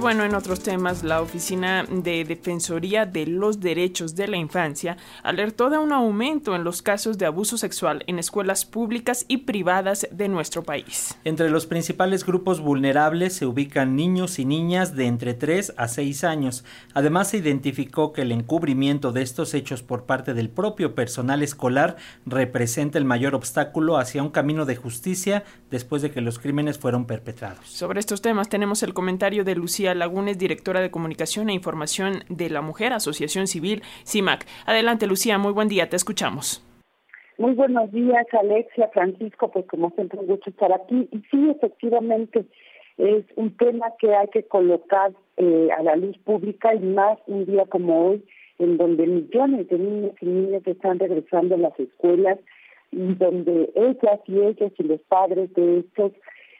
Bueno, en otros temas, la Oficina de Defensoría de los Derechos de la Infancia alertó de un aumento en los casos de abuso sexual en escuelas públicas y privadas de nuestro país. Entre los principales grupos vulnerables se ubican niños y niñas de entre 3 a 6 años. Además, se identificó que el encubrimiento de estos hechos por parte del propio personal escolar representa el mayor obstáculo hacia un camino de justicia después de que los crímenes fueron perpetrados. Sobre estos temas tenemos el comentario de Lucía Lagunes, directora de Comunicación e Información de la Mujer, Asociación Civil, CIMAC. Adelante, Lucía, muy buen día, te escuchamos. Muy buenos días, Alexia, Francisco, pues como siempre un gusto estar aquí. Y sí, efectivamente, es un tema que hay que colocar eh, a la luz pública y más un día como hoy, en donde millones de niños y niñas están regresando a las escuelas y donde ellas y ellos y los padres de estos,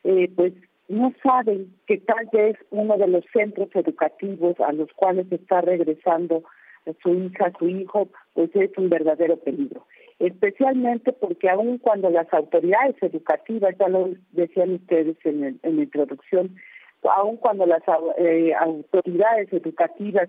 eh, pues no saben que tal vez uno de los centros educativos a los cuales está regresando su hija, su hijo, pues es un verdadero peligro. Especialmente porque aun cuando las autoridades educativas, ya lo decían ustedes en, la introducción, aun cuando las eh, autoridades educativas,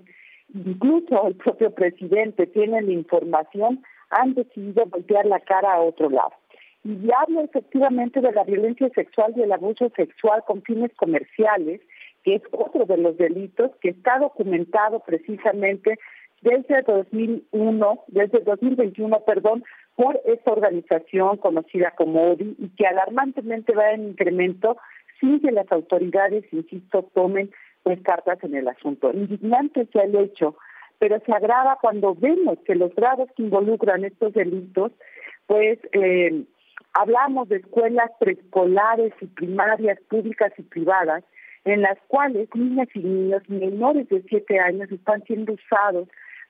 incluso el propio presidente, tienen información, han decidido voltear la cara a otro lado y habla efectivamente de la violencia sexual y el abuso sexual con fines comerciales, que es otro de los delitos que está documentado precisamente desde 2001, desde 2021, perdón, por esta organización conocida como ODI y que alarmantemente va en incremento sin que las autoridades, insisto, tomen pues cartas en el asunto. Indignante sea el hecho, pero se agrava cuando vemos que los grados que involucran estos delitos, pues eh, Hablamos de escuelas preescolares y primarias públicas y privadas en las cuales niñas y niños menores de 7 años están siendo usados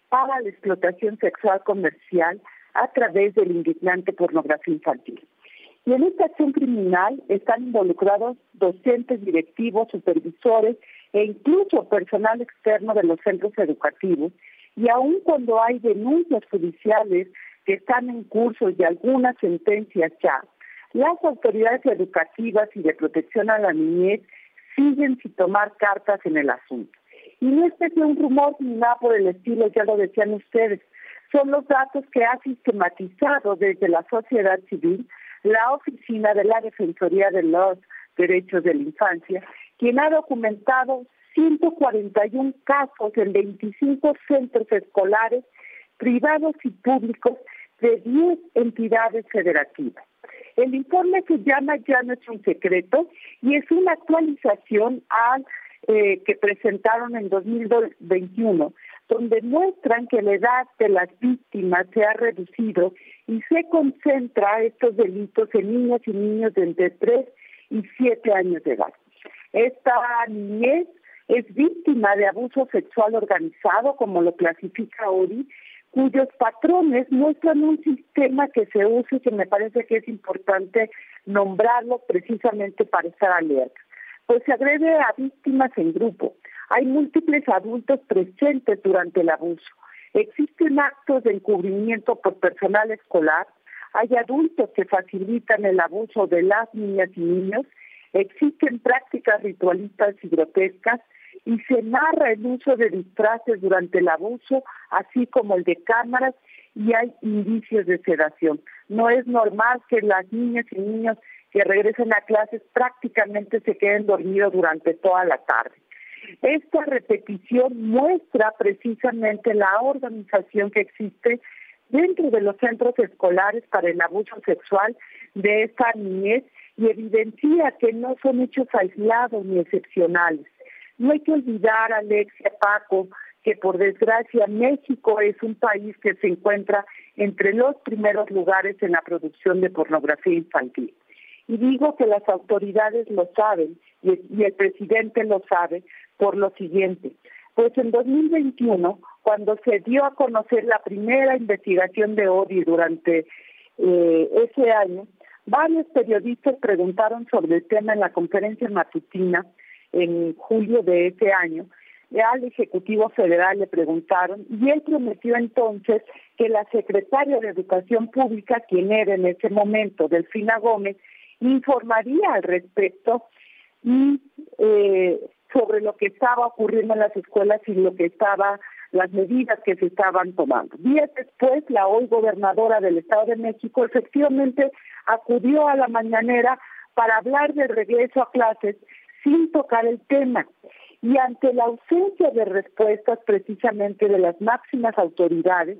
para la explotación sexual comercial a través del indignante pornografía infantil. Y en esta acción criminal están involucrados docentes, directivos, supervisores e incluso personal externo de los centros educativos. Y aun cuando hay denuncias judiciales que están en curso y algunas sentencias ya, las autoridades educativas y de protección a la niñez siguen sin tomar cartas en el asunto. Y no es que sea un rumor ni nada por el estilo, ya lo decían ustedes, son los datos que ha sistematizado desde la sociedad civil la Oficina de la Defensoría de los Derechos de la Infancia, quien ha documentado 141 casos en 25 centros escolares privados y públicos de 10 entidades federativas. El informe se llama Ya no es un secreto y es una actualización al eh, que presentaron en 2021, donde muestran que la edad de las víctimas se ha reducido y se concentra estos delitos en niñas y niños de entre 3 y 7 años de edad. Esta niñez es víctima de abuso sexual organizado, como lo clasifica ORI, cuyos patrones muestran un sistema que se usa y que me parece que es importante nombrarlo precisamente para estar alerta. Pues se agrede a víctimas en grupo. Hay múltiples adultos presentes durante el abuso. Existen actos de encubrimiento por personal escolar. Hay adultos que facilitan el abuso de las niñas y niños. Existen prácticas ritualistas y grotescas y se narra el uso de disfraces durante el abuso, así como el de cámaras, y hay indicios de sedación. No es normal que las niñas y niños que regresen a clases prácticamente se queden dormidos durante toda la tarde. Esta repetición muestra precisamente la organización que existe dentro de los centros escolares para el abuso sexual de esta niñez y evidencia que no son hechos aislados ni excepcionales. No hay que olvidar, Alexia, Paco, que por desgracia México es un país que se encuentra entre los primeros lugares en la producción de pornografía infantil. Y digo que las autoridades lo saben y el, presidente lo sabe por lo siguiente. Pues en 2021, cuando se dio a conocer la primera investigación de ODI durante eh, ese año, varios periodistas preguntaron sobre el tema en la conferencia matutina en julio de ese año al Ejecutivo Federal le preguntaron y él prometió entonces que la secretaria de Educación Pública, quien era en ese momento Delfina Gómez, informaría al respecto y eh, sobre lo que estaba ocurriendo en las escuelas y lo que estaba las medidas que se estaban tomando. Días después, la hoy gobernadora del Estado de México efectivamente acudió a la mañanera para hablar del regreso a clases sin tocar el tema. Y ante la ausencia de respuestas precisamente de las máximas autoridades,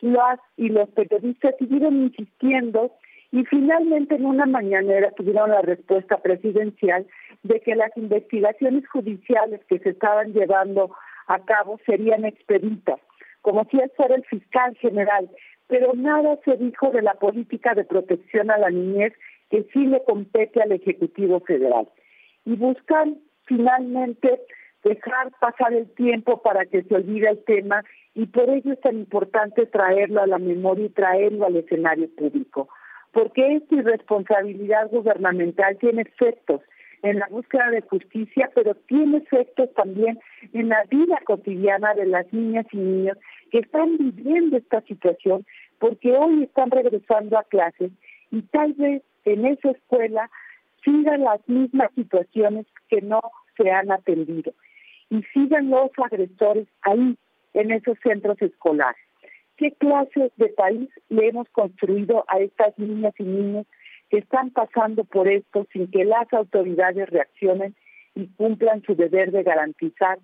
las y los periodistas siguieron insistiendo y finalmente en una mañanera tuvieron la respuesta presidencial de que las investigaciones judiciales que se estaban llevando a cabo serían expeditas, como si él fuera el fiscal general, pero nada se dijo de la política de protección a la niñez que sí le compete al Ejecutivo Federal. Y buscan finalmente dejar pasar el tiempo para que se olvide el tema y por ello es tan importante traerlo a la memoria y traerlo al escenario público porque esta irresponsabilidad gubernamental tiene efectos en la búsqueda de justicia, pero tiene efectos también en la vida cotidiana de las niñas y niños que están viviendo esta situación porque hoy están regresando a clases y tal vez en esa escuela sigan las mismas situaciones que no se han atendido y sigan los agresores ahí en esos centros escolares qué clases de país le hemos construido a estas niñas y niños que están pasando por esto sin que las autoridades reaccionen y cumplan su deber de garantizar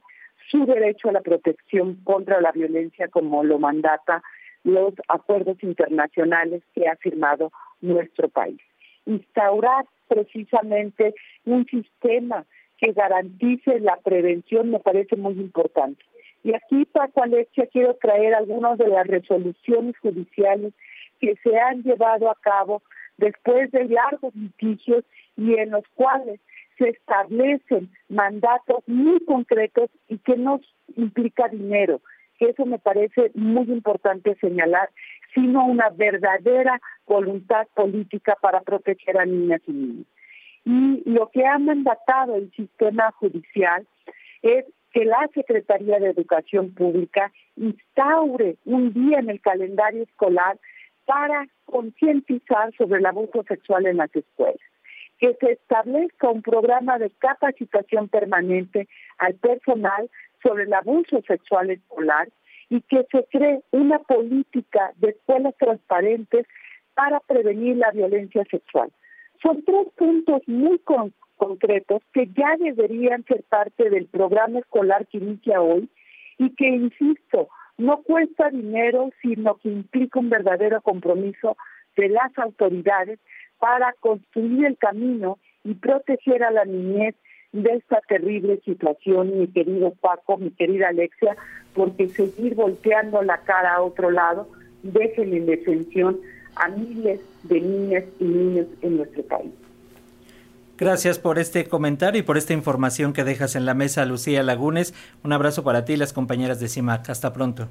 su derecho a la protección contra la violencia como lo mandata los acuerdos internacionales que ha firmado nuestro país. Instaurar precisamente un sistema que garantice la prevención me parece muy importante. Y aquí, Paco Alexia, quiero traer algunas de las resoluciones judiciales que se han llevado a cabo después de largos litigios y en los cuales se establecen mandatos muy concretos y que no implica dinero, eso me parece muy importante señalar, sino una verdadera voluntad política para proteger a niñas y niños. Y lo que ha mandatado el sistema judicial es que la Secretaría de Educación Pública instaure un día en el calendario escolar para concientizar sobre el abuso sexual en las escuelas, que se establezca un programa de capacitación permanente al personal sobre el abuso sexual escolar y que se cree una política de escuelas transparentes para prevenir la violencia sexual. Son tres puntos muy concretos que ya deberían ser parte del programa escolar que inicia hoy y que, insisto, no cuesta dinero, sino que implica un verdadero compromiso de las autoridades para construir el camino y proteger a la niñez de esta terrible situación, mi querido Paco, mi querida Alexia, porque seguir volteando la cara a otro lado deja en defensión a miles de niñas y niños en nuestro país. Gracias por este comentario y por esta información que dejas en la mesa, Lucía Lagunes. Un abrazo para ti y las compañeras de CIMAC. Hasta pronto.